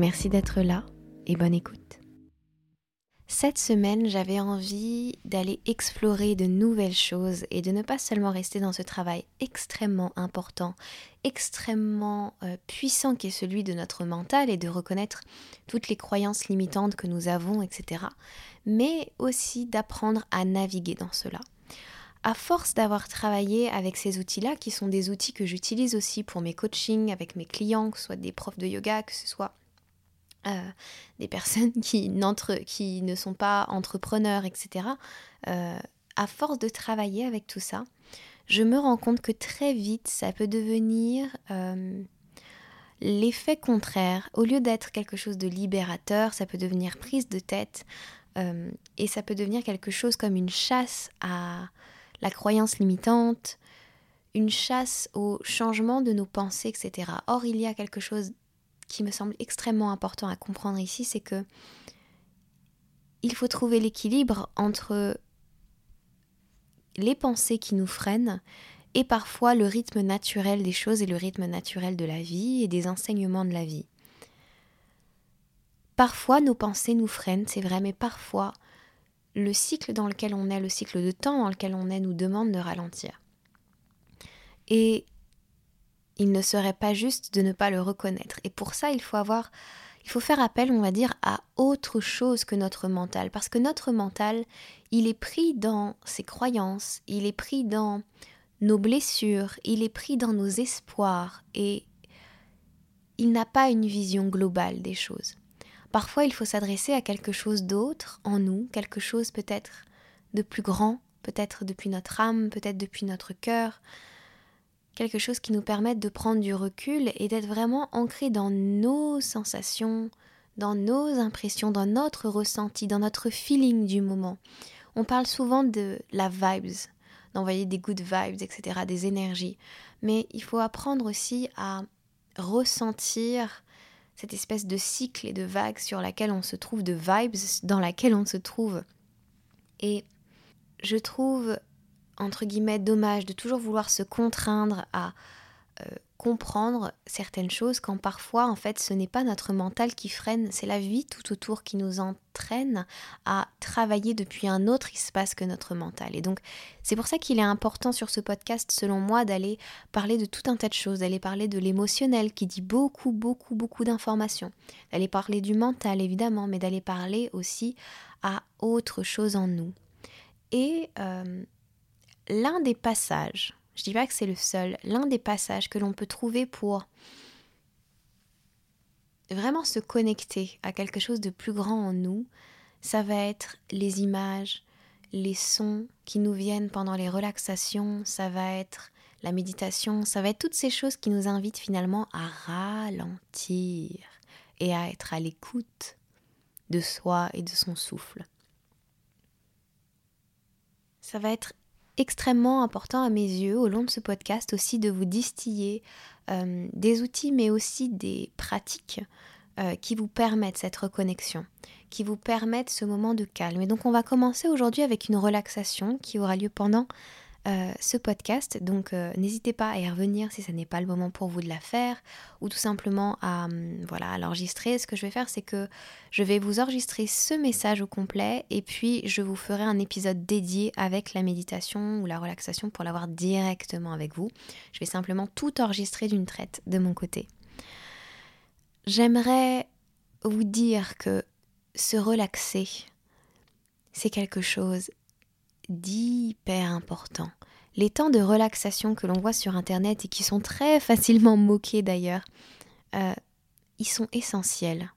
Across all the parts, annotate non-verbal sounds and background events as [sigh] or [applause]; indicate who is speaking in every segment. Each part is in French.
Speaker 1: Merci d'être là et bonne écoute. Cette semaine, j'avais envie d'aller explorer de nouvelles choses et de ne pas seulement rester dans ce travail extrêmement important, extrêmement euh, puissant qui est celui de notre mental et de reconnaître toutes les croyances limitantes que nous avons, etc. Mais aussi d'apprendre à naviguer dans cela. À force d'avoir travaillé avec ces outils-là, qui sont des outils que j'utilise aussi pour mes coachings avec mes clients, que ce soit des profs de yoga, que ce soit euh, des personnes [laughs] qui, qui, ne sont pas entrepreneurs, etc., euh, à force de travailler avec tout ça, je me rends compte que très vite, ça peut devenir euh, l'effet contraire. Au lieu d'être quelque chose de libérateur, ça peut devenir prise de tête et ça peut devenir quelque chose comme une chasse à la croyance limitante, une chasse au changement de nos pensées, etc. Or, il y a quelque chose qui me semble extrêmement important à comprendre ici, c'est que il faut trouver l'équilibre entre les pensées qui nous freinent et parfois le rythme naturel des choses et le rythme naturel de la vie et des enseignements de la vie. Parfois nos pensées nous freinent, c'est vrai, mais parfois le cycle dans lequel on est, le cycle de temps dans lequel on est, nous demande de ralentir. Et il ne serait pas juste de ne pas le reconnaître. Et pour ça, il faut avoir, il faut faire appel, on va dire, à autre chose que notre mental. Parce que notre mental, il est pris dans ses croyances, il est pris dans nos blessures, il est pris dans nos espoirs et il n'a pas une vision globale des choses. Parfois, il faut s'adresser à quelque chose d'autre en nous, quelque chose peut-être de plus grand, peut-être depuis notre âme, peut-être depuis notre cœur, quelque chose qui nous permette de prendre du recul et d'être vraiment ancré dans nos sensations, dans nos impressions, dans notre ressenti, dans notre feeling du moment. On parle souvent de la vibes, d'envoyer des good vibes, etc., des énergies. Mais il faut apprendre aussi à ressentir cette espèce de cycle et de vague sur laquelle on se trouve, de vibes dans laquelle on se trouve. Et je trouve entre guillemets, dommage de toujours vouloir se contraindre à euh, comprendre certaines choses quand parfois, en fait, ce n'est pas notre mental qui freine, c'est la vie tout autour qui nous entraîne à travailler depuis un autre espace que notre mental. Et donc, c'est pour ça qu'il est important sur ce podcast, selon moi, d'aller parler de tout un tas de choses, d'aller parler de l'émotionnel qui dit beaucoup, beaucoup, beaucoup d'informations, d'aller parler du mental, évidemment, mais d'aller parler aussi à autre chose en nous. Et euh, l'un des passages, je dis pas que c'est le seul, l'un des passages que l'on peut trouver pour vraiment se connecter à quelque chose de plus grand en nous, ça va être les images, les sons qui nous viennent pendant les relaxations, ça va être la méditation, ça va être toutes ces choses qui nous invitent finalement à ralentir et à être à l'écoute de soi et de son souffle. Ça va être extrêmement important à mes yeux au long de ce podcast aussi de vous distiller euh, des outils mais aussi des pratiques euh, qui vous permettent cette reconnexion, qui vous permettent ce moment de calme. Et donc on va commencer aujourd'hui avec une relaxation qui aura lieu pendant euh, ce podcast. Donc euh, n'hésitez pas à y revenir si ce n'est pas le moment pour vous de la faire ou tout simplement à, hum, voilà, l'enregistrer. Ce que je vais faire, c'est que je vais vous enregistrer ce message au complet et puis je vous ferai un épisode dédié avec la méditation ou la relaxation pour l'avoir directement avec vous. Je vais simplement tout enregistrer d'une traite de mon côté. J'aimerais vous dire que se relaxer, c'est quelque chose d'hyper important. Les temps de relaxation que l'on voit sur Internet et qui sont très [laughs] facilement moqués d'ailleurs, euh, ils sont essentiels.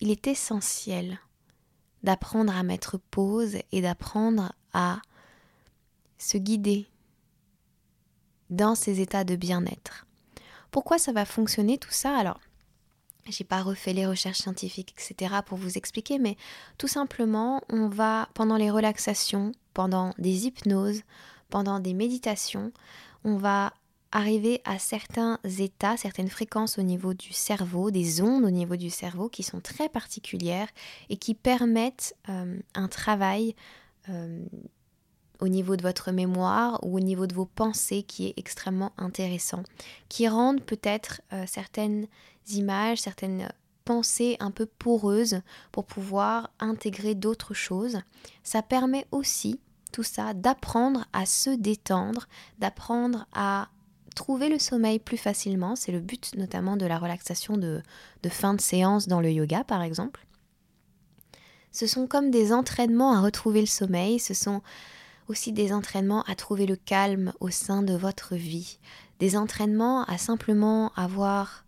Speaker 1: Il est essentiel d'apprendre à mettre pause et d'apprendre à se guider dans ces états de bien-être. Pourquoi ça va fonctionner tout ça? Alors, j'ai pas refait les recherches scientifiques, etc. pour vous expliquer, mais tout simplement, on va, pendant les relaxations, pendant des hypnoses, pendant des méditations, on va arriver à certains états, certaines fréquences au niveau du cerveau, des ondes au niveau du cerveau qui sont très particulières et qui permettent euh, un travail euh, au niveau de votre mémoire ou au niveau de vos pensées qui est extrêmement intéressant, qui rendent peut-être euh, certaines images, certaines pensées un peu poreuses pour pouvoir intégrer d'autres choses. Ça permet aussi tout ça d'apprendre à se détendre, d'apprendre à trouver le sommeil plus facilement. C'est le but notamment de la relaxation de, de fin de séance dans le yoga par exemple. Ce sont comme des entraînements à retrouver le sommeil, ce sont aussi des entraînements à trouver le calme au sein de votre vie, des entraînements à simplement avoir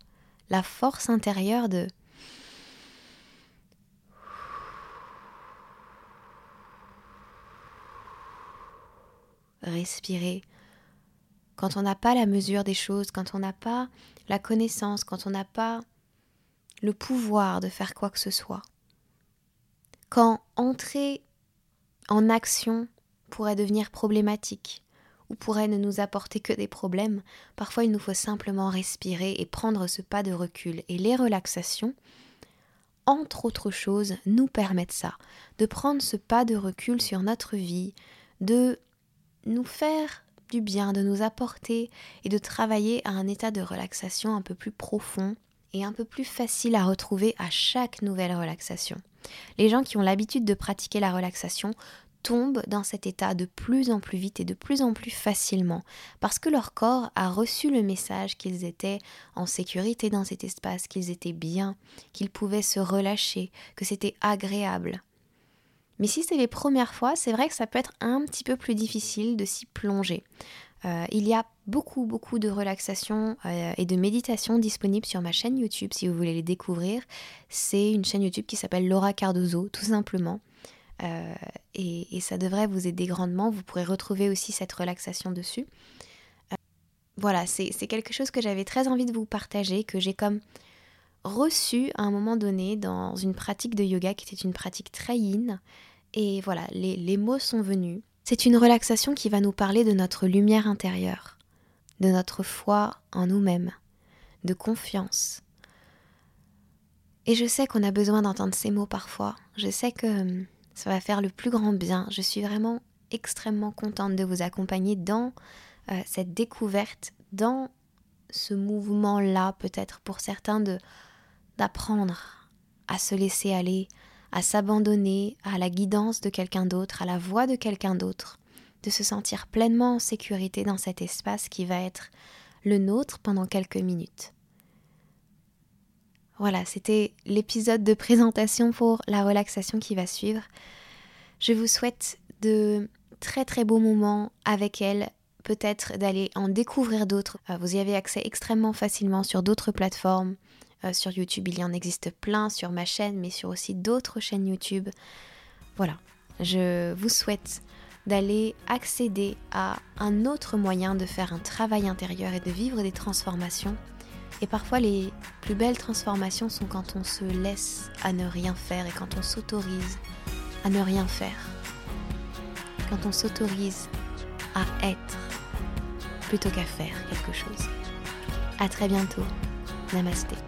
Speaker 1: la force intérieure de respirer. Quand on n'a pas la mesure des choses, quand on n'a pas la connaissance, quand on n'a pas le pouvoir de faire quoi que ce soit. Quand entrer en action pourrait devenir problématique ou pourrait ne nous apporter que des problèmes, parfois il nous faut simplement respirer et prendre ce pas de recul. Et les relaxations, entre autres choses, nous permettent ça, de prendre ce pas de recul sur notre vie, de nous faire du bien, de nous apporter et de travailler à un état de relaxation un peu plus profond et un peu plus facile à retrouver à chaque nouvelle relaxation. Les gens qui ont l'habitude de pratiquer la relaxation tombent dans cet état de plus en plus vite et de plus en plus facilement, parce que leur corps a reçu le message qu'ils étaient en sécurité dans cet espace, qu'ils étaient bien, qu'ils pouvaient se relâcher, que c'était agréable. Mais si c'est les premières fois, c'est vrai que ça peut être un petit peu plus difficile de s'y plonger. Euh, il y a beaucoup, beaucoup de relaxation euh, et de méditation disponibles sur ma chaîne YouTube si vous voulez les découvrir. C'est une chaîne YouTube qui s'appelle Laura Cardozo, tout simplement. Euh, et, ça devrait vous aider grandement. Vous pourrez retrouver aussi cette relaxation dessus. Euh, voilà, c'est quelque chose que j'avais très envie de vous partager, que j'ai comme reçu à un moment donné dans une pratique de yoga qui était une pratique très yin. Et voilà, les, mots sont venus. C'est une relaxation qui va nous parler de notre lumière intérieure, de notre foi en nous-mêmes, de confiance. Et je sais qu'on a besoin d'entendre ces mots parfois. Je sais que hum, ça va faire le plus grand bien. Je suis vraiment extrêmement contente de vous accompagner dans euh, cette découverte, dans ce mouvement-là, peut-être pour certains, de d'apprendre à se laisser aller, à s'abandonner à la guidance de quelqu'un d'autre, à la voix de quelqu'un d'autre, de se sentir pleinement en sécurité dans cet espace qui va être le nôtre pendant quelques minutes. Voilà, c'était l'épisode de présentation pour la relaxation qui va suivre. Je vous souhaite de très très beaux moments avec elle, peut-être d'aller en découvrir d'autres. Euh, vous y avez accès extrêmement facilement sur d'autres plateformes. Euh, sur YouTube, il y en existe plein sur ma chaîne, mais sur aussi d'autres chaînes YouTube. Voilà, je vous souhaite d'aller accéder à un autre moyen de faire un travail intérieur et de vivre des transformations et parfois les plus belles transformations sont quand on se laisse à ne rien faire et quand on s'autorise à ne rien faire. Quand on s'autorise à être plutôt qu'à faire quelque chose. À très bientôt. Namasté.